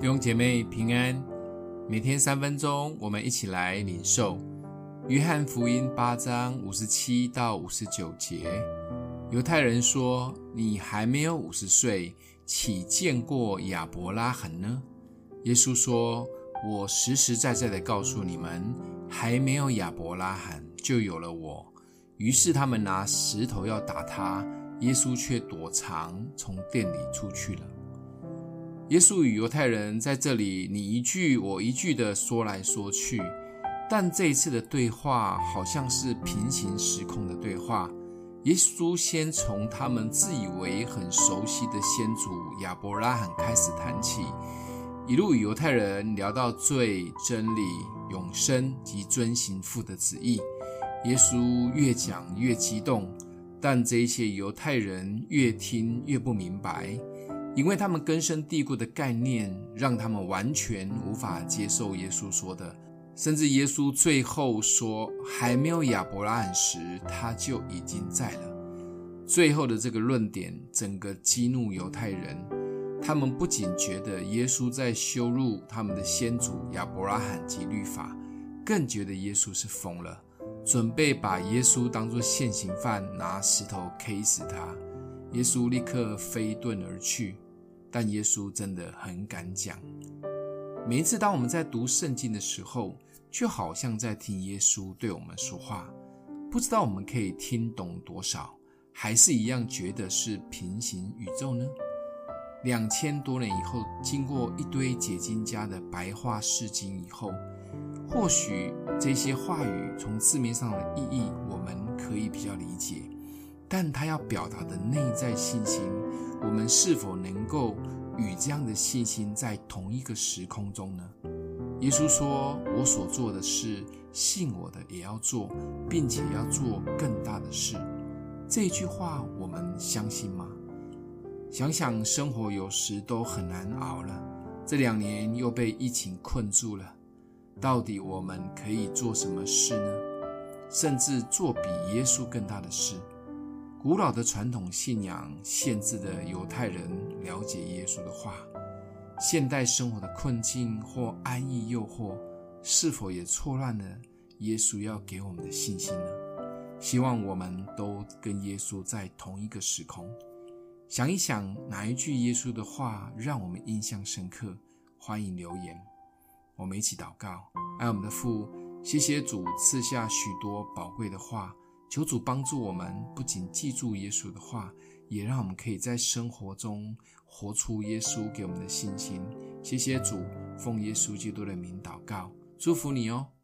弟兄姐妹平安，每天三分钟，我们一起来领受约翰福音八章五十七到五十九节。犹太人说：“你还没有五十岁，岂见过亚伯拉罕呢？”耶稣说：“我实实在在的告诉你们，还没有亚伯拉罕，就有了我。”于是他们拿石头要打他，耶稣却躲藏，从店里出去了。耶稣与犹太人在这里你一句我一句的说来说去，但这一次的对话好像是平行时空的对话。耶稣先从他们自以为很熟悉的先祖亚伯拉罕开始谈起，一路与犹太人聊到罪、真理、永生及遵行父的旨意。耶稣越讲越激动，但这些犹太人越听越不明白。因为他们根深蒂固的概念，让他们完全无法接受耶稣说的，甚至耶稣最后说还没有亚伯拉罕时，他就已经在了。最后的这个论点，整个激怒犹太人，他们不仅觉得耶稣在羞辱他们的先祖亚伯拉罕及律法，更觉得耶稣是疯了，准备把耶稣当作现行犯，拿石头 K 死他。耶稣立刻飞遁而去。但耶稣真的很敢讲。每一次当我们在读圣经的时候，就好像在听耶稣对我们说话。不知道我们可以听懂多少，还是一样觉得是平行宇宙呢？两千多年以后，经过一堆解经家的白话释经以后，或许这些话语从字面上的意义，我们可以比较理解。但他要表达的内在信心，我们是否能够与这样的信心在同一个时空中呢？耶稣说：“我所做的事，信我的也要做，并且要做更大的事。”这句话我们相信吗？想想生活有时都很难熬了，这两年又被疫情困住了，到底我们可以做什么事呢？甚至做比耶稣更大的事？古老的传统信仰限制了犹太人了解耶稣的话，现代生活的困境或安逸诱惑，是否也错乱了耶稣要给我们的信心呢？希望我们都跟耶稣在同一个时空。想一想，哪一句耶稣的话让我们印象深刻？欢迎留言。我们一起祷告，爱我们的父，谢谢主赐下许多宝贵的话。求主帮助我们，不仅记住耶稣的话，也让我们可以在生活中活出耶稣给我们的信心。谢谢主，奉耶稣基督的名祷告，祝福你哦。